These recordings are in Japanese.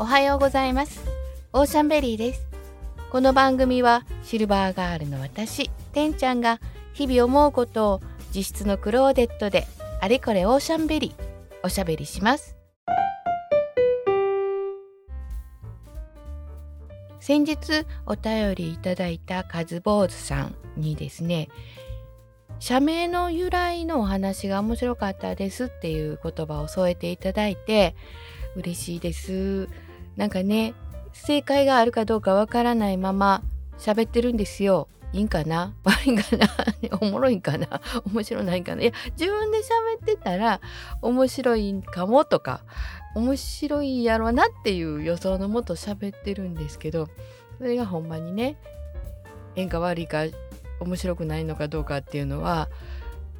おはようございます。オーシャンベリーです。この番組はシルバーガールの私てんちゃんが日々思うことを自室のクローゼットであれこれオーシャンベリーおしゃべりします。先日お便りいただいたカズボーズさんにですね社名の由来のお話が面白かったですっていう言葉を添えていただいて嬉しいです。なんかね正解があるかどうかわからないまま喋ってるんですよ。いいんかな？悪いんかな？おもろいんかな？面白ないんかな？いや自分で喋ってたら面白いんかもとか面白いやろなっていう予想のもと喋ってるんですけどそれがほんまにね縁が悪いか面白くないのかどうかっていうのは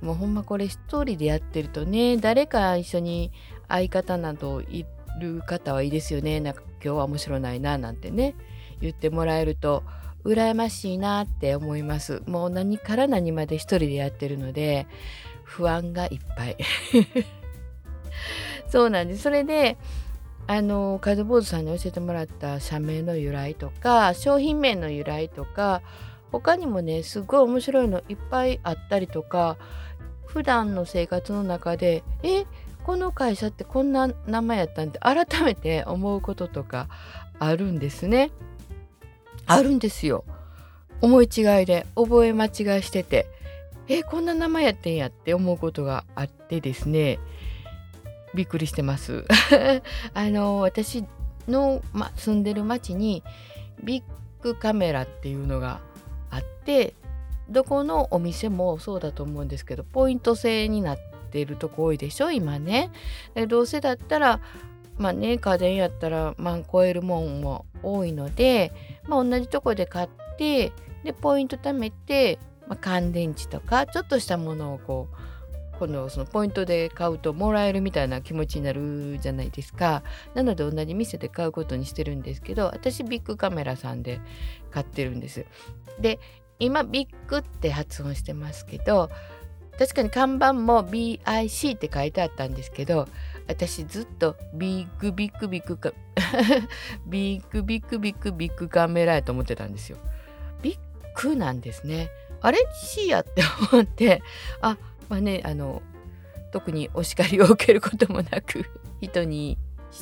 もうほんまこれ一人でやってるとね誰か一緒に相方などいる方はいいですよね。なんか今日は面白ないななんてね言ってもらえると羨ましいなって思います。もう何から何まで一人でやってるので不安がいっぱい。そうなんです。それであのカズボーズさんに教えてもらった社名の由来とか商品名の由来とか他にもねすごい面白いのいっぱいあったりとか普段の生活の中でえこの会社ってこんな名前やったんって改めて思うこととかあるんですね。あるんですよ。思い違いで覚え間違いしててえこんな名前やってんやって思うことがあってですねびっくりしてます。あの私の、ま、住んでる町にビッグカメラっていうのがあってどこのお店もそうだと思うんですけどポイント制になっているとこ多いでしょ今ね。どうせだったらまあね家電やったら万超えるもんも多いので、まあ、同じとこで買ってでポイント貯めて、まあ、乾電池とかちょっとしたものをこう今度そのポイントで買うともらえるみたいな気持ちになるじゃないですかなので同じ店で買うことにしてるんですけど私ビッグカメラさんで買ってるんですで今ビッグって発音してますけど確かに看板も BIC って書いてあったんですけど私ずっとビッグビッグビッグ ビッグビッグビッグビッグカメラやと思ってたんですよ。ビッグなんですね。あれ? C やって思ってあまあねあの特にお叱りを受けることもなく人に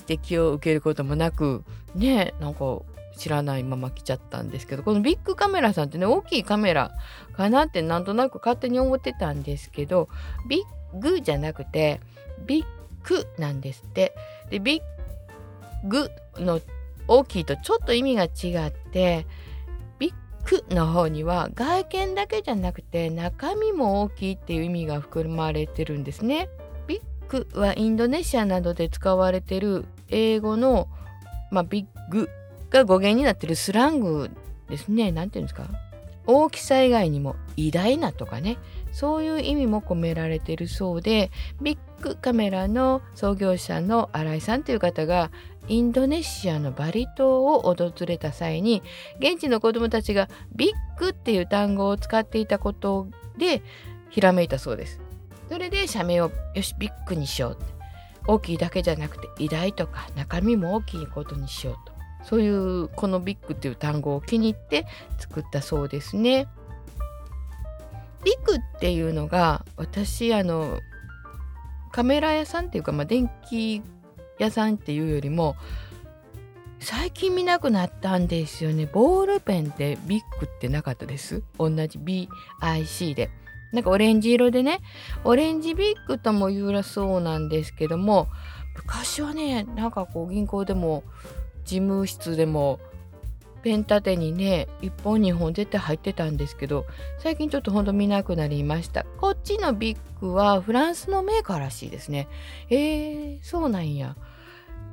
指摘を受けることもなくねなんか知らないまま来ちゃったんですけどこのビッグカメラさんってね大きいカメラかなってなんとなく勝手に思ってたんですけどビッグじゃなくてビッグなんですってでビッグの大きいとちょっと意味が違ってビッグの方には外見だけじゃなくて中身も大きいっていう意味が含まれてるんですね。ビッグはインドネシアなどで使われてる英語の、まあ、ビッグが語源になってるスラングですね。何て言うんですか？大きさ以外にも偉大なとかねそういう意味も込められてるそうでビッグカメラの創業者の新井さんという方がインドネシアのバリ島を訪れた際に現地の子どもたちがビッグっていう単語を使っていたことでひらめいたそうです。それで社名をよしビッグにしよう大きいだけじゃなくて偉大とか中身も大きいことにしようとそういうこのビッグっていう単語を気に入って作ったそうですね。ビッグっていうのが私あのカメラ屋さんっていうか、まあ、電気屋さんっていうよりも最近見なくなったんですよね。ボールペンってビッグってなかったです。同じ BIC で。なんかオレンジ色でね、オレンジビッグとも言うらそうなんですけども、昔はね、なんかこう銀行でも事務室でもペン立てにね1本2本絶対入ってたんですけど最近ちょっとほんと見なくなりました。こっちのビッグはフランスのメーカーらしいですね。えー、そうなんや。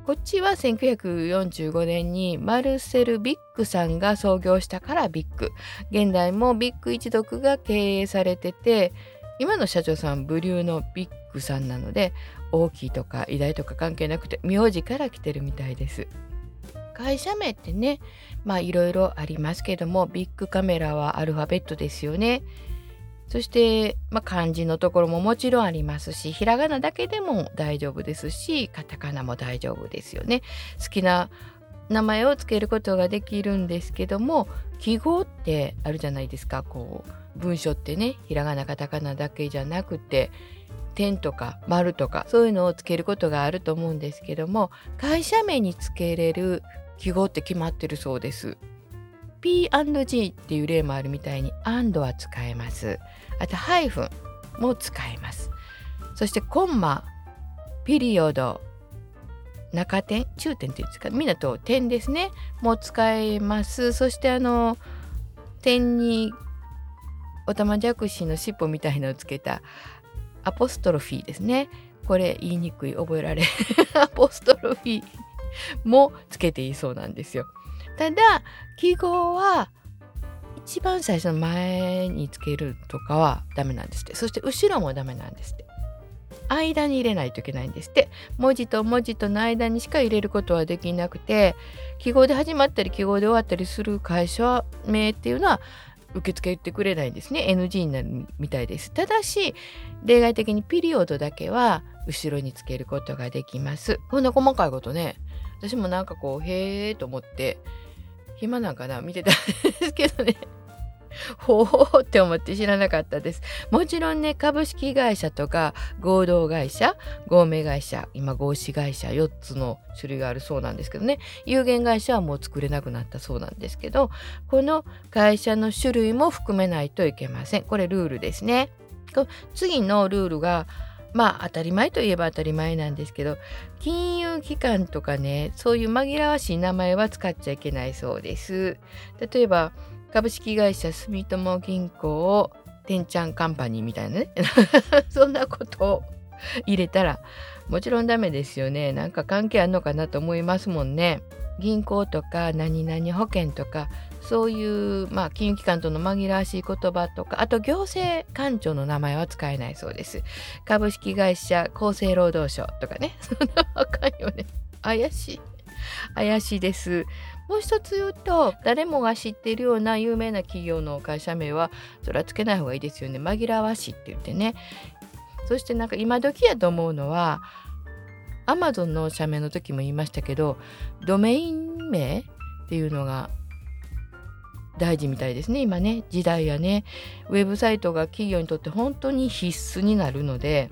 こっちは1945年にマルセル・ビッグさんが創業したからビッグ。現代もビッグ一族が経営されてて今の社長さんブリューのビッグさんなので大きいとか偉大とか関係なくて名字から来てるみたいです。会社名ってねまあいろいろありますけどもビッグカメラはアルファベットですよね。そして、まあ、漢字のところももちろんありますしひらがなだけでも大丈夫ですしカタカナも大丈夫ですよね。好きな名前を付けることができるんですけども記号ってあるじゃないですかこう文章ってねひらがなカタカナだけじゃなくて点とか丸とかそういうのをつけることがあると思うんですけども会社名につけれる記号って決まってるそうです。P&G っていう例もあるみたいに and は使えます。あとハイフンも使えます。そしてコンマ、ピリオド、中点、中点っていうんですか、みんなと点ですね。も使えます。そしてあの点におたまじゃくしの尻尾みたいのをつけたアポストロフィーですね。これ言いにくい覚えられ アポストロフィーもつけていそうなんですよ。ただ記号は一番最初の前につけるとかはダメなんですって。そして後ろもダメなんですって。間に入れないといけないんですって。文字と文字との間にしか入れることはできなくて記号で始まったり記号で終わったりする会社名っていうのは受け付けてくれないんですね。NG になるみたいです。ただし例外的にピリオドだけは後ろにつけることができます。こんな細かいことね私もなんかこうへえと思って暇なんかな見てたんですけどね ほうって思って知らなかったです。もちろんね株式会社とか合同会社合名会社今合資会社4つの種類があるそうなんですけどね有限会社はもう作れなくなったそうなんですけどこの会社の種類も含めないといけません。これルールですね。次のルールがまあ当たり前といえば当たり前なんですけど金融機関とかねそういう紛らわしい名前は使っちゃいけないそうです。例えば株式会社住友銀行をてんちゃんカンパニーみたいなね そんなことを入れたらもちろんダメですよねなんか関係あるのかなと思いますもんね。銀行とか何々保険とかそういう、まあ、金融機関との紛らわしい言葉とかあと行政官庁の名前は使えないそうです。株式会社厚生労働省とかね。そんなあかんよね。怪しい。怪しいです。もう一つ言うと誰もが知っているような有名な企業の会社名はそれはつけない方がいいですよね。紛らわしいって言ってね。そしてなんか今時やと思うのはアマゾンの社名の時も言いましたけどドメイン名っていうのが大事みたいですね。今ね時代やね。ウェブサイトが企業にとって本当に必須になるので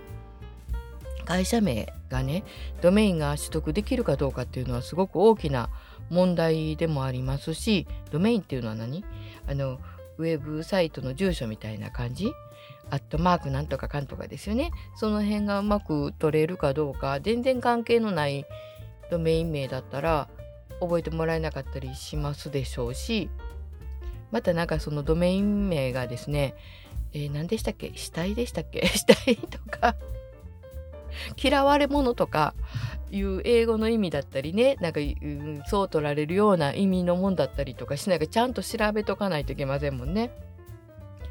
会社名がねドメインが取得できるかどうかっていうのはすごく大きな問題でもありますしドメインっていうのは何？あのウェブサイトの住所みたいな感じ？アットマークなんとかかんとかですよね。その辺がうまく取れるかどうか。全然関係のないドメイン名だったら覚えてもらえなかったりしますでしょうしまたなんかそのドメイン名がですね、えー、何でしたっけ？死体でしたっけ？死体とか嫌われ者とかいう英語の意味だったりねなんか、うん、そう取られるような意味のもんだったりとかしないかちゃんと調べとかないといけませんもんね。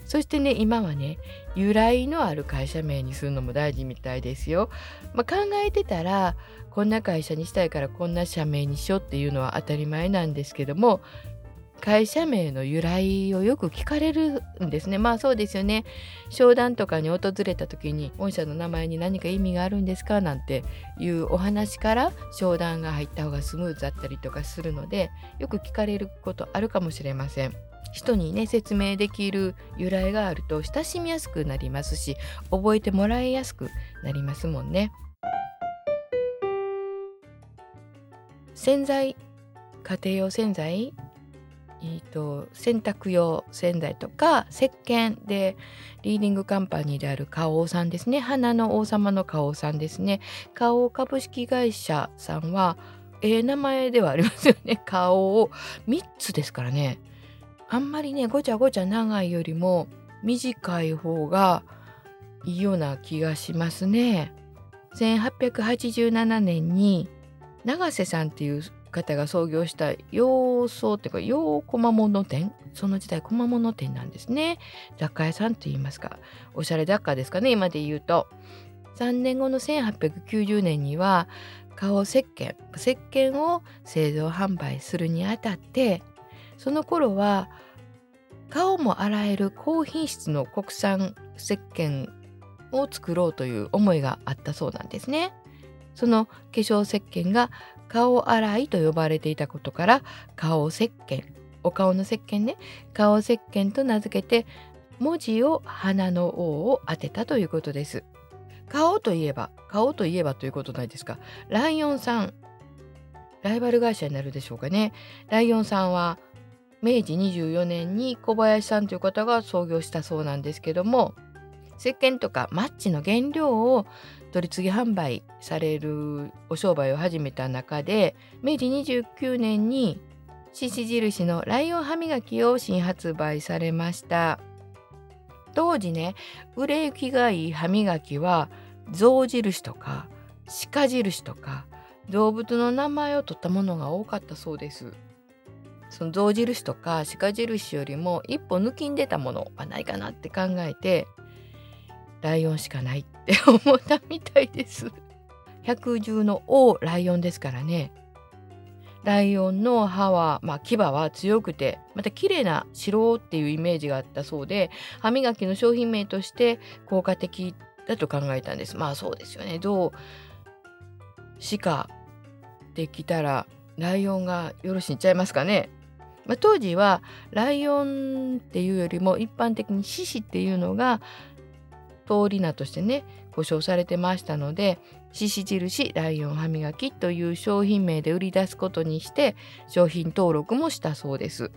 そしてね今はね由来のある会社名にするのも大事みたいですよ。まあ、考えてたらこんな会社にしたいからこんな社名にしようっていうのは当たり前なんですけども会社名の由来をよく聞かれるんですね。まあそうですよね。商談とかに訪れた時に御社の名前に何か意味があるんですか？なんていうお話から商談が入った方がスムーズだったりとかするのでよく聞かれることあるかもしれません。人にね説明できる由来があると親しみやすくなりますし覚えてもらいやすくなりますもんね。洗剤家庭用洗剤えーと、洗濯用洗剤とか石鹸でリーディングカンパニーである花王さんですね。花の王様の花王さんですね。花王株式会社さんはええー、名前ではありますよね。花王を3つですからね。あんまりねごちゃごちゃ長いよりも短い方がいいような気がしますね。1887年に永瀬さんっていう方が創業した洋装っていうか洋小物店。その時代小物店なんですね。雑貨屋さんと言いますか。おしゃれ雑貨ですかね。今で言うと。3年後の1890年には顔石鹸石鹸を製造販売するにあたってその頃は顔も洗える高品質の国産石鹸を作ろうという思いがあったそうなんですね。その化粧石鹸が顔洗いと呼ばれていたことから顔石鹸。お顔の石鹸ね。顔石鹸と名付けて文字を花の王を当てたということです。顔といえば顔といえばということないですか。ライオンさん。ライバル会社になるでしょうかね。ライオンさんは明治24年に小林さんという方が創業したそうなんですけども石鹸とかマッチの原料を取り次ぎ販売されるお商売を始めた中で明治29年に獅子印のライオン歯磨きを新発売されました。当時ね売れ行きがいい歯磨きは象印とか鹿印とか動物の名前を取ったものが多かったそうです。その象印とか鹿印よりも一歩抜きん出たものはないかなって考えてライオンしかないって 思ったみたいです。百獣の王ライオンですからね。ライオンの歯は、まあ、牙は強くてまた綺麗な白っていうイメージがあったそうで歯磨きの商品名として効果的だと考えたんです。まあそうですよね。どう鹿できたらライオンがよろしいんちゃいますかね、まあ、当時はライオンっていうよりも一般的に獅子っていうのが通り名としてね故障されてましたので獅子印ライオン歯磨きという商品名で売り出すことにして商品登録もしたそうです。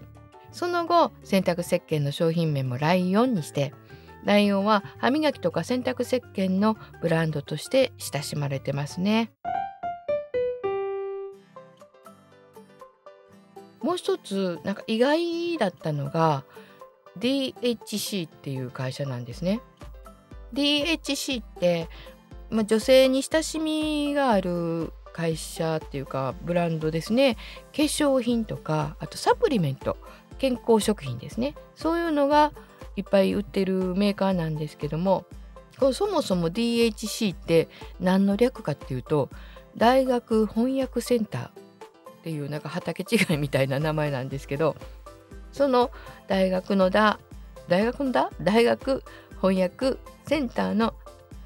その後洗濯石鹸の商品名もライオンにしてライオンは歯磨きとか洗濯石鹸のブランドとして親しまれてますね。もう一つなんか意外だったのが DHC っていう会社なんですね。DHC ってまあ、女性に親しみがある会社っていうかブランドですね。化粧品とかあとサプリメント健康食品ですね。そういうのがいっぱい売ってるメーカーなんですけどもそもそも DHC って何の略かっていうと大学翻訳センターっていうなんか畑違いみたいな名前なんですけどその大学のだ大学のだ大学翻訳センターの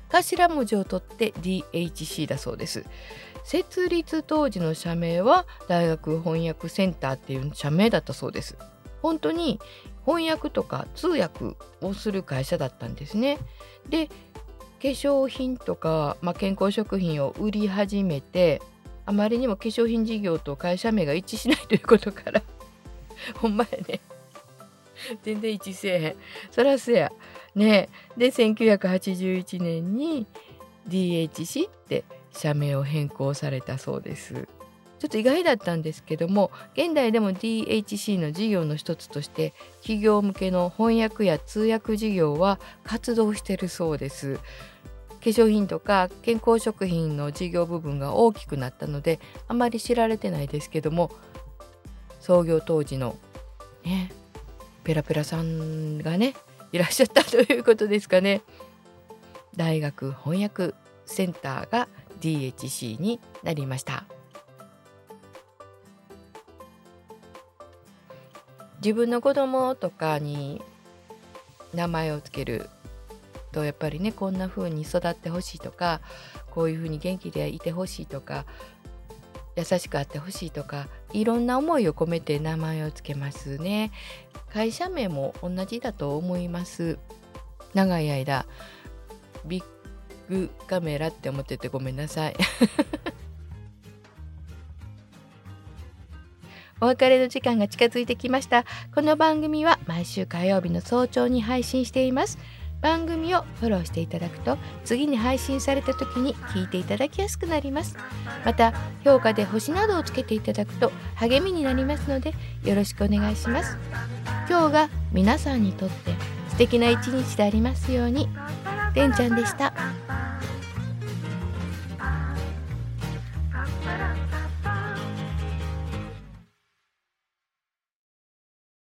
頭文字を取って DHC だそうです。設立当時の社名は大学翻訳センターっていう社名だったそうです。本当に翻訳とか通訳をする会社だったんですね。で化粧品とか、まあ、健康食品を売り始めてあまりにも化粧品事業と会社名が一致しないということから ほんまやね。全然一致せえへん。そらそや。ねで1981年に DHC って社名を変更されたそうです。ちょっと意外だったんですけども現代でも DHC の事業の一つとして企業向けの翻訳や通訳事業は活動してるそうです。化粧品とか健康食品の事業部分が大きくなったのであまり知られてないですけども創業当時のねペラペラさんがねいらっしゃったということですかね。大学翻訳センターが DHC になりました。自分の子供とかに名前をつけるとやっぱりねこんな風に育ってほしいとかこういう風に元気でいてほしいとか優しくあってほしいとかいろんな思いを込めて名前をつけますね。会社名も同じだと思います。長い間ビッグカメラって思っててごめんなさい。お別れの時間が近づいてきました。この番組は毎週火曜日の早朝に配信しています。番組をフォローしていただくと次に配信された時に聞いていただきやすくなります。また評価で星などをつけていただくと励みになりますのでよろしくお願いします。今日が皆さんにとって素敵な一日でありますように。てんちゃんでした。